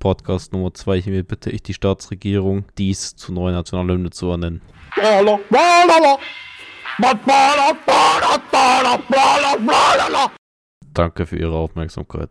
Podcast Nummer 2. Hiermit bitte ich die Staatsregierung, dies zur neuen Nationalhymne zu ernennen. Danke für Ihre Aufmerksamkeit.